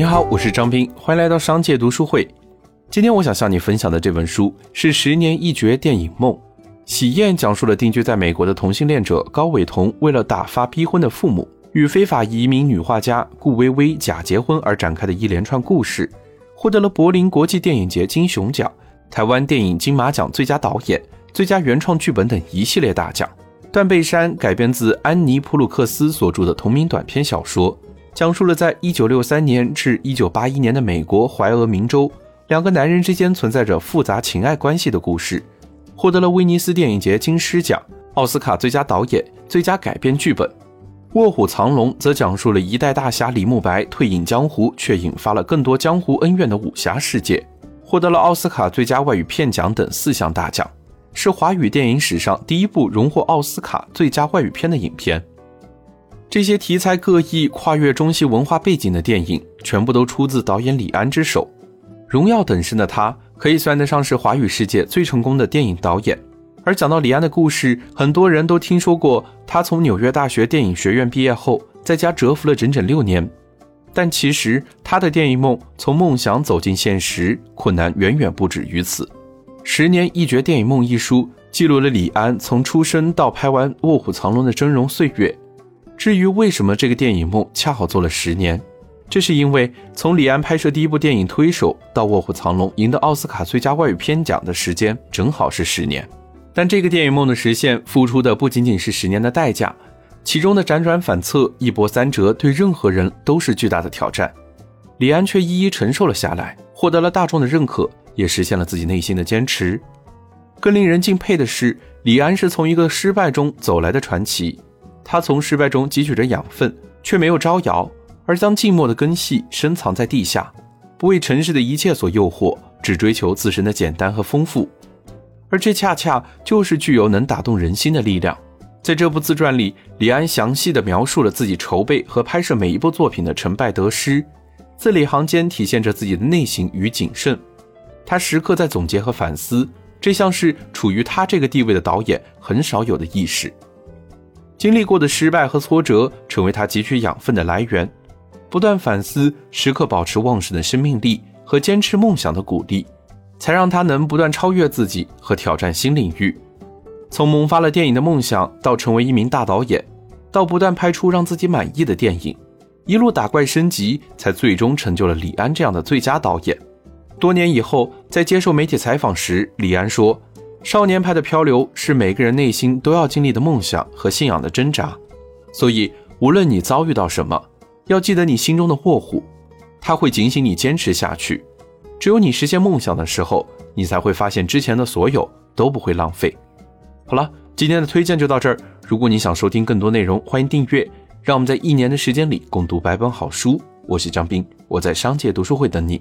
你好，我是张斌，欢迎来到商界读书会。今天我想向你分享的这本书是《十年一绝电影梦》。喜宴讲述了定居在美国的同性恋者高伟彤为了打发逼婚的父母，与非法移民女画家顾薇薇假结婚而展开的一连串故事，获得了柏林国际电影节金熊奖、台湾电影金马奖最佳导演、最佳原创剧本等一系列大奖。《断背山》改编自安妮·普鲁克斯所著的同名短篇小说，讲述了在1963年至1981年的美国怀俄明州两个男人之间存在着复杂情爱关系的故事，获得了威尼斯电影节金狮奖、奥斯卡最佳导演、最佳改编剧本。《卧虎藏龙》则讲述了一代大侠李慕白退隐江湖，却引发了更多江湖恩怨的武侠世界，获得了奥斯卡最佳外语片奖等四项大奖。是华语电影史上第一部荣获奥斯卡最佳外语片的影片。这些题材各异、跨越中西文化背景的电影，全部都出自导演李安之手。荣耀等身的他，可以算得上是华语世界最成功的电影导演。而讲到李安的故事，很多人都听说过他从纽约大学电影学院毕业后，在家蛰伏了整整六年。但其实他的电影梦从梦想走进现实，困难远远不止于此。《十年一绝电影梦》一书记录了李安从出生到拍完《卧虎藏龙》的峥嵘岁月。至于为什么这个电影梦恰好做了十年，这是因为从李安拍摄第一部电影《推手》到《卧虎藏龙》赢得奥斯卡最佳外语片奖的时间正好是十年。但这个电影梦的实现，付出的不仅仅是十年的代价，其中的辗转反侧、一波三折，对任何人都是巨大的挑战。李安却一一承受了下来，获得了大众的认可。也实现了自己内心的坚持。更令人敬佩的是，李安是从一个失败中走来的传奇。他从失败中汲取着养分，却没有招摇，而将寂寞的根系深藏在地下，不为尘世的一切所诱惑，只追求自身的简单和丰富。而这恰恰就是具有能打动人心的力量。在这部自传里，李安详细地描述了自己筹备和拍摄每一部作品的成败得失，字里行间体现着自己的内省与谨慎。他时刻在总结和反思，这像是处于他这个地位的导演很少有的意识。经历过的失败和挫折，成为他汲取养分的来源。不断反思，时刻保持旺盛的生命力和坚持梦想的鼓励，才让他能不断超越自己和挑战新领域。从萌发了电影的梦想，到成为一名大导演，到不断拍出让自己满意的电影，一路打怪升级，才最终成就了李安这样的最佳导演。多年以后，在接受媒体采访时，李安说：“少年派的漂流是每个人内心都要经历的梦想和信仰的挣扎。所以，无论你遭遇到什么，要记得你心中的卧虎，他会警醒你坚持下去。只有你实现梦想的时候，你才会发现之前的所有都不会浪费。”好了，今天的推荐就到这儿。如果你想收听更多内容，欢迎订阅。让我们在一年的时间里共读百本好书。我是张斌，我在商界读书会等你。